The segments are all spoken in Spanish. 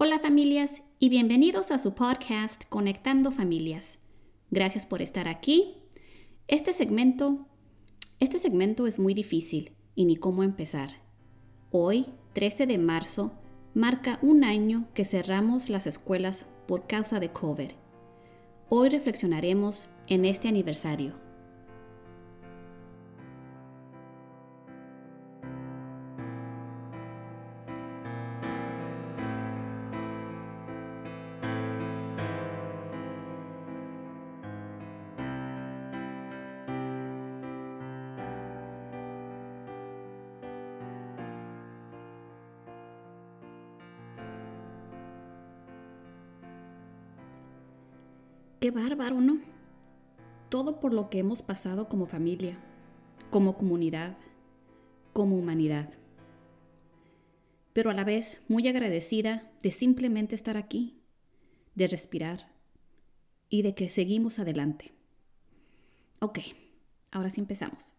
Hola familias y bienvenidos a su podcast Conectando Familias. Gracias por estar aquí. Este segmento, este segmento es muy difícil y ni cómo empezar. Hoy, 13 de marzo, marca un año que cerramos las escuelas por causa de COVID. Hoy reflexionaremos en este aniversario. Qué bárbaro, ¿no? Todo por lo que hemos pasado como familia, como comunidad, como humanidad. Pero a la vez muy agradecida de simplemente estar aquí, de respirar y de que seguimos adelante. Ok, ahora sí empezamos.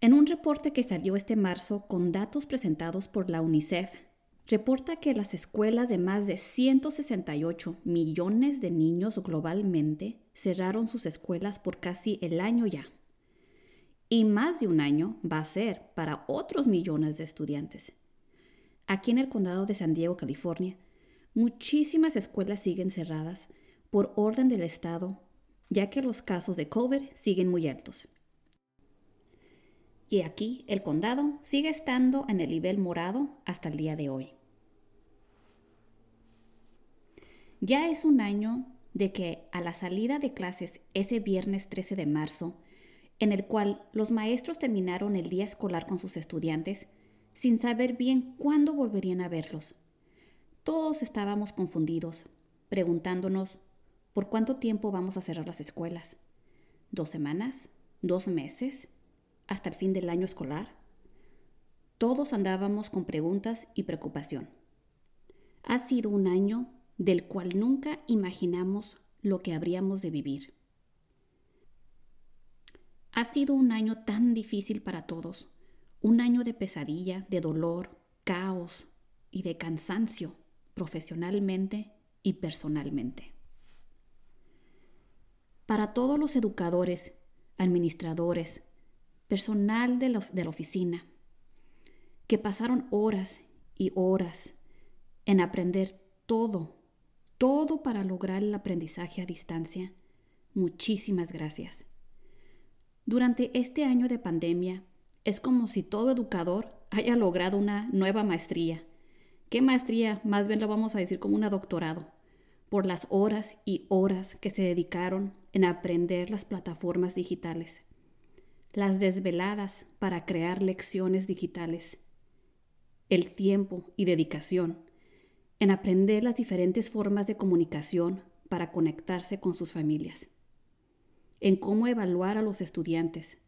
En un reporte que salió este marzo con datos presentados por la UNICEF reporta que las escuelas de más de 168 millones de niños globalmente cerraron sus escuelas por casi el año ya. Y más de un año va a ser para otros millones de estudiantes. Aquí en el condado de San Diego, California, muchísimas escuelas siguen cerradas por orden del Estado, ya que los casos de COVID siguen muy altos. Y aquí el condado sigue estando en el nivel morado hasta el día de hoy. Ya es un año de que a la salida de clases ese viernes 13 de marzo, en el cual los maestros terminaron el día escolar con sus estudiantes, sin saber bien cuándo volverían a verlos. Todos estábamos confundidos, preguntándonos por cuánto tiempo vamos a cerrar las escuelas. ¿Dos semanas? ¿Dos meses? ¿Hasta el fin del año escolar? Todos andábamos con preguntas y preocupación. Ha sido un año del cual nunca imaginamos lo que habríamos de vivir. Ha sido un año tan difícil para todos, un año de pesadilla, de dolor, caos y de cansancio profesionalmente y personalmente. Para todos los educadores, administradores, personal de la, de la oficina, que pasaron horas y horas en aprender todo todo para lograr el aprendizaje a distancia. Muchísimas gracias. Durante este año de pandemia, es como si todo educador haya logrado una nueva maestría. ¿Qué maestría? Más bien lo vamos a decir como un doctorado, por las horas y horas que se dedicaron en aprender las plataformas digitales, las desveladas para crear lecciones digitales, el tiempo y dedicación en aprender las diferentes formas de comunicación para conectarse con sus familias, en cómo evaluar a los estudiantes,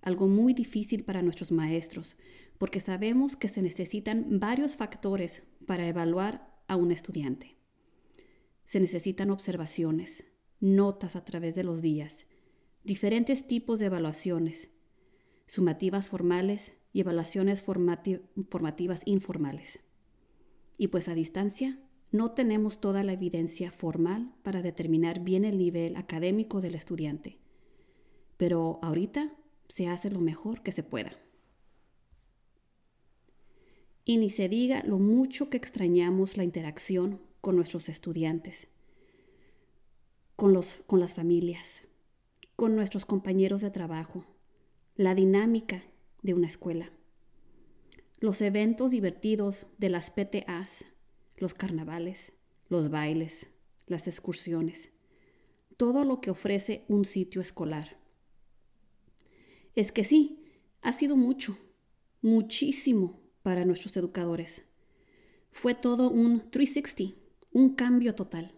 algo muy difícil para nuestros maestros, porque sabemos que se necesitan varios factores para evaluar a un estudiante. Se necesitan observaciones, notas a través de los días, diferentes tipos de evaluaciones, sumativas formales y evaluaciones formativas informales. Y pues a distancia no tenemos toda la evidencia formal para determinar bien el nivel académico del estudiante. Pero ahorita se hace lo mejor que se pueda. Y ni se diga lo mucho que extrañamos la interacción con nuestros estudiantes, con, los, con las familias, con nuestros compañeros de trabajo, la dinámica de una escuela los eventos divertidos de las PTAs, los carnavales, los bailes, las excursiones, todo lo que ofrece un sitio escolar. Es que sí, ha sido mucho, muchísimo para nuestros educadores. Fue todo un 360, un cambio total.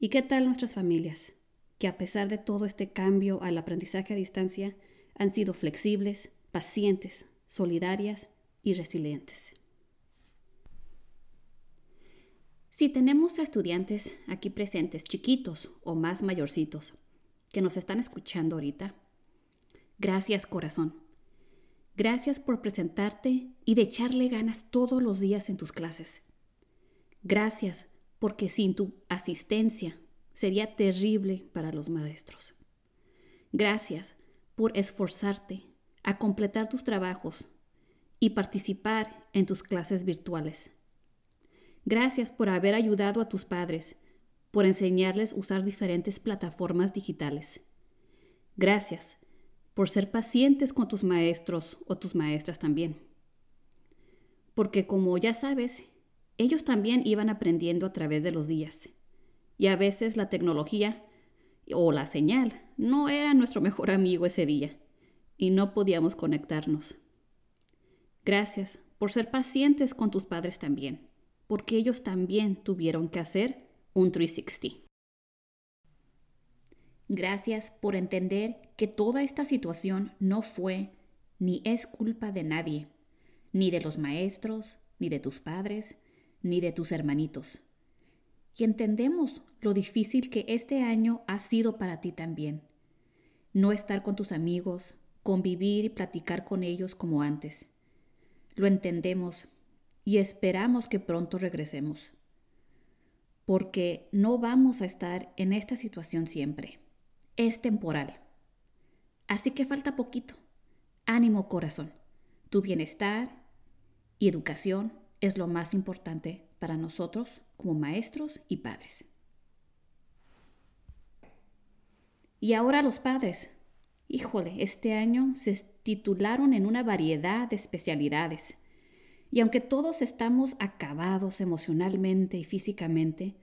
¿Y qué tal nuestras familias? Que a pesar de todo este cambio al aprendizaje a distancia, han sido flexibles, pacientes, solidarias y resilientes. Si tenemos a estudiantes aquí presentes, chiquitos o más mayorcitos, que nos están escuchando ahorita, gracias corazón. Gracias por presentarte y de echarle ganas todos los días en tus clases. Gracias porque sin tu asistencia sería terrible para los maestros. Gracias por esforzarte a completar tus trabajos y participar en tus clases virtuales. Gracias por haber ayudado a tus padres, por enseñarles a usar diferentes plataformas digitales. Gracias por ser pacientes con tus maestros o tus maestras también. Porque como ya sabes, ellos también iban aprendiendo a través de los días. Y a veces la tecnología o la señal no era nuestro mejor amigo ese día y no podíamos conectarnos. Gracias por ser pacientes con tus padres también, porque ellos también tuvieron que hacer un 360. Gracias por entender que toda esta situación no fue ni es culpa de nadie, ni de los maestros, ni de tus padres, ni de tus hermanitos. Y entendemos lo difícil que este año ha sido para ti también. No estar con tus amigos, convivir y platicar con ellos como antes. Lo entendemos y esperamos que pronto regresemos. Porque no vamos a estar en esta situación siempre. Es temporal. Así que falta poquito. Ánimo corazón. Tu bienestar y educación es lo más importante para nosotros como maestros y padres. Y ahora los padres. Híjole, este año se titularon en una variedad de especialidades. Y aunque todos estamos acabados emocionalmente y físicamente,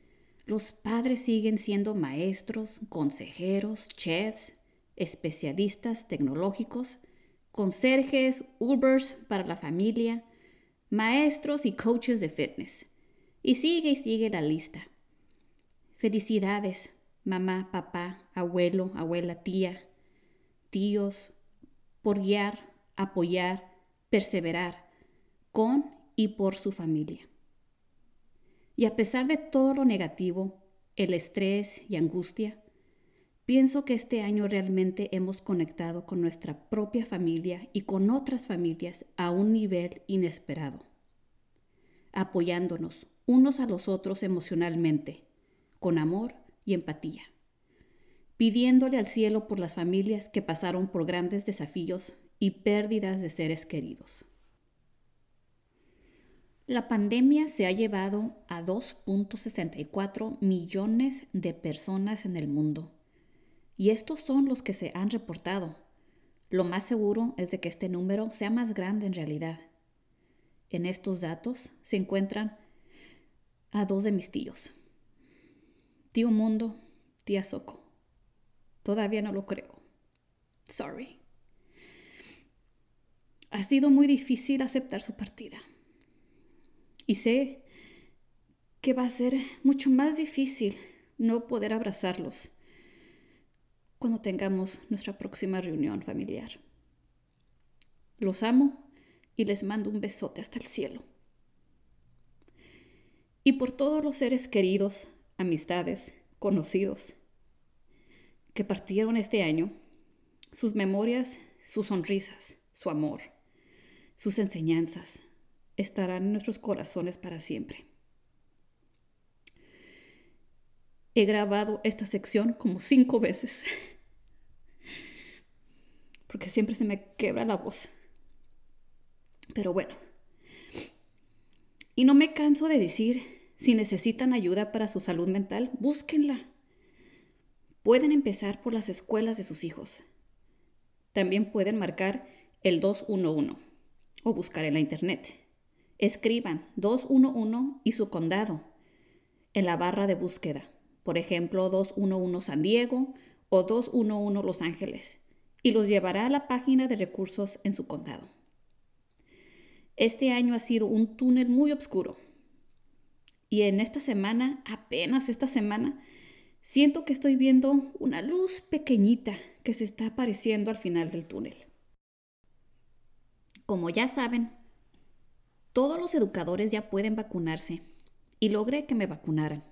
los padres siguen siendo maestros, consejeros, chefs, especialistas tecnológicos, conserjes, Ubers para la familia, maestros y coaches de fitness. Y sigue y sigue la lista. Felicidades, mamá, papá, abuelo, abuela, tía, por guiar, apoyar, perseverar con y por su familia. Y a pesar de todo lo negativo, el estrés y angustia, pienso que este año realmente hemos conectado con nuestra propia familia y con otras familias a un nivel inesperado, apoyándonos unos a los otros emocionalmente, con amor y empatía, pidiéndole al cielo por las familias que pasaron por grandes desafíos y pérdidas de seres queridos. La pandemia se ha llevado a 2.64 millones de personas en el mundo. Y estos son los que se han reportado. Lo más seguro es de que este número sea más grande en realidad. En estos datos se encuentran a dos de mis tíos. Tío Mundo, tía Soco. Todavía no lo creo. Sorry. Ha sido muy difícil aceptar su partida. Y sé que va a ser mucho más difícil no poder abrazarlos cuando tengamos nuestra próxima reunión familiar. Los amo y les mando un besote hasta el cielo. Y por todos los seres queridos, amistades, conocidos, que partieron este año, sus memorias, sus sonrisas, su amor, sus enseñanzas, estarán en nuestros corazones para siempre. He grabado esta sección como cinco veces, porque siempre se me quebra la voz. Pero bueno, y no me canso de decir, si necesitan ayuda para su salud mental, búsquenla. Pueden empezar por las escuelas de sus hijos. También pueden marcar el 211 o buscar en la internet. Escriban 211 y su condado en la barra de búsqueda. Por ejemplo, 211 San Diego o 211 Los Ángeles y los llevará a la página de recursos en su condado. Este año ha sido un túnel muy oscuro. Y en esta semana, apenas esta semana, siento que estoy viendo una luz pequeñita que se está apareciendo al final del túnel. Como ya saben, todos los educadores ya pueden vacunarse y logré que me vacunaran.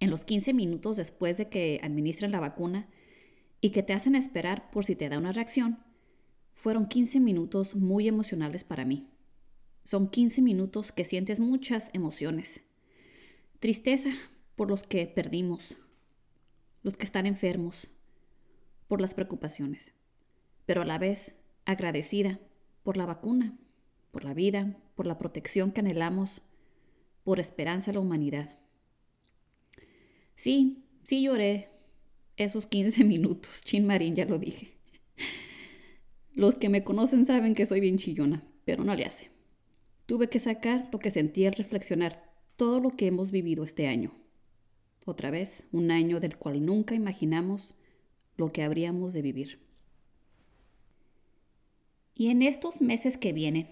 En los 15 minutos después de que administren la vacuna y que te hacen esperar por si te da una reacción, fueron 15 minutos muy emocionales para mí. Son 15 minutos que sientes muchas emociones. Tristeza por los que perdimos, los que están enfermos, por las preocupaciones, pero a la vez agradecida por la vacuna, por la vida, por la protección que anhelamos, por esperanza a la humanidad. Sí, sí lloré esos 15 minutos, Chin Marín, ya lo dije. Los que me conocen saben que soy bien chillona, pero no le hace. Tuve que sacar lo que sentí al reflexionar todo lo que hemos vivido este año. Otra vez, un año del cual nunca imaginamos lo que habríamos de vivir. Y en estos meses que vienen,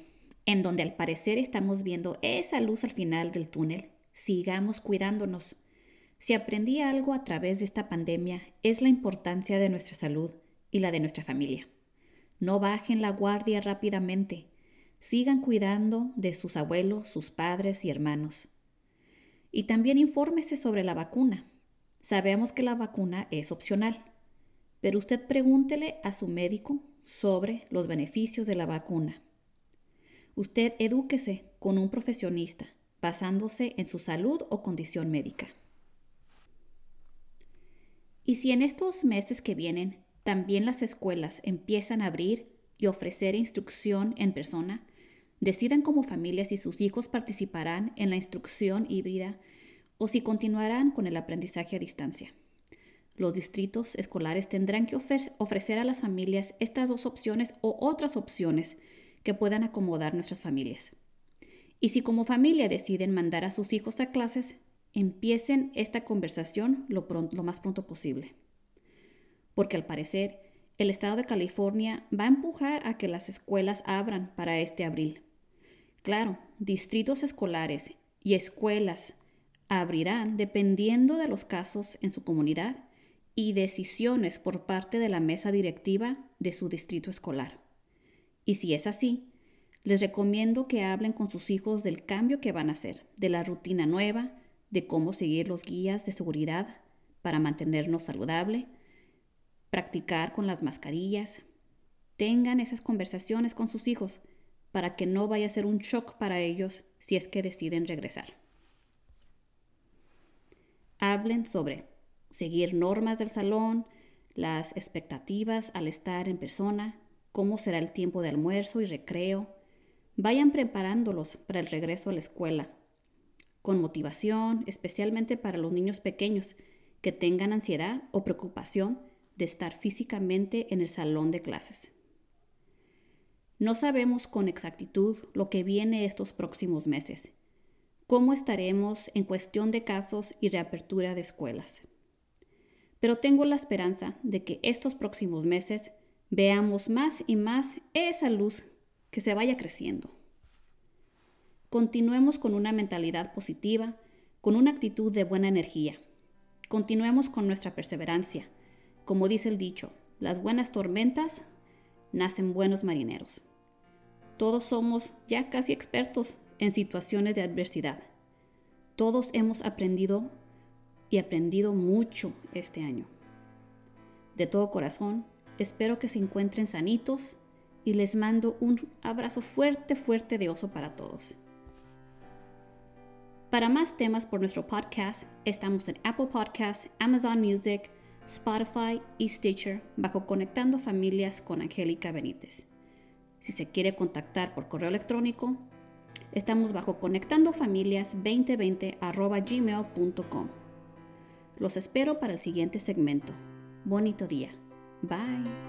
en donde al parecer estamos viendo esa luz al final del túnel, sigamos cuidándonos. Si aprendí algo a través de esta pandemia es la importancia de nuestra salud y la de nuestra familia. No bajen la guardia rápidamente. Sigan cuidando de sus abuelos, sus padres y hermanos. Y también infórmese sobre la vacuna. Sabemos que la vacuna es opcional, pero usted pregúntele a su médico sobre los beneficios de la vacuna. Usted edúquese con un profesionista, basándose en su salud o condición médica. Y si en estos meses que vienen también las escuelas empiezan a abrir y ofrecer instrucción en persona, decidan como familia si sus hijos participarán en la instrucción híbrida o si continuarán con el aprendizaje a distancia. Los distritos escolares tendrán que ofrecer a las familias estas dos opciones o otras opciones que puedan acomodar nuestras familias. Y si como familia deciden mandar a sus hijos a clases, empiecen esta conversación lo, lo más pronto posible porque al parecer el estado de California va a empujar a que las escuelas abran para este abril. Claro, distritos escolares y escuelas abrirán dependiendo de los casos en su comunidad y decisiones por parte de la mesa directiva de su distrito escolar. Y si es así, les recomiendo que hablen con sus hijos del cambio que van a hacer, de la rutina nueva, de cómo seguir los guías de seguridad para mantenernos saludable, practicar con las mascarillas. Tengan esas conversaciones con sus hijos para que no vaya a ser un shock para ellos si es que deciden regresar. Hablen sobre seguir normas del salón, las expectativas al estar en persona, cómo será el tiempo de almuerzo y recreo. Vayan preparándolos para el regreso a la escuela, con motivación, especialmente para los niños pequeños que tengan ansiedad o preocupación de estar físicamente en el salón de clases. No sabemos con exactitud lo que viene estos próximos meses, cómo estaremos en cuestión de casos y reapertura de escuelas. Pero tengo la esperanza de que estos próximos meses veamos más y más esa luz que se vaya creciendo. Continuemos con una mentalidad positiva, con una actitud de buena energía. Continuemos con nuestra perseverancia, como dice el dicho, las buenas tormentas nacen buenos marineros. Todos somos ya casi expertos en situaciones de adversidad. Todos hemos aprendido y aprendido mucho este año. De todo corazón, espero que se encuentren sanitos y les mando un abrazo fuerte, fuerte de oso para todos. Para más temas por nuestro podcast, estamos en Apple Podcasts, Amazon Music, Spotify y Stitcher bajo Conectando Familias con Angélica Benítez. Si se quiere contactar por correo electrónico, estamos bajo conectandofamilias2020 gmail.com. Los espero para el siguiente segmento. Bonito día. Bye.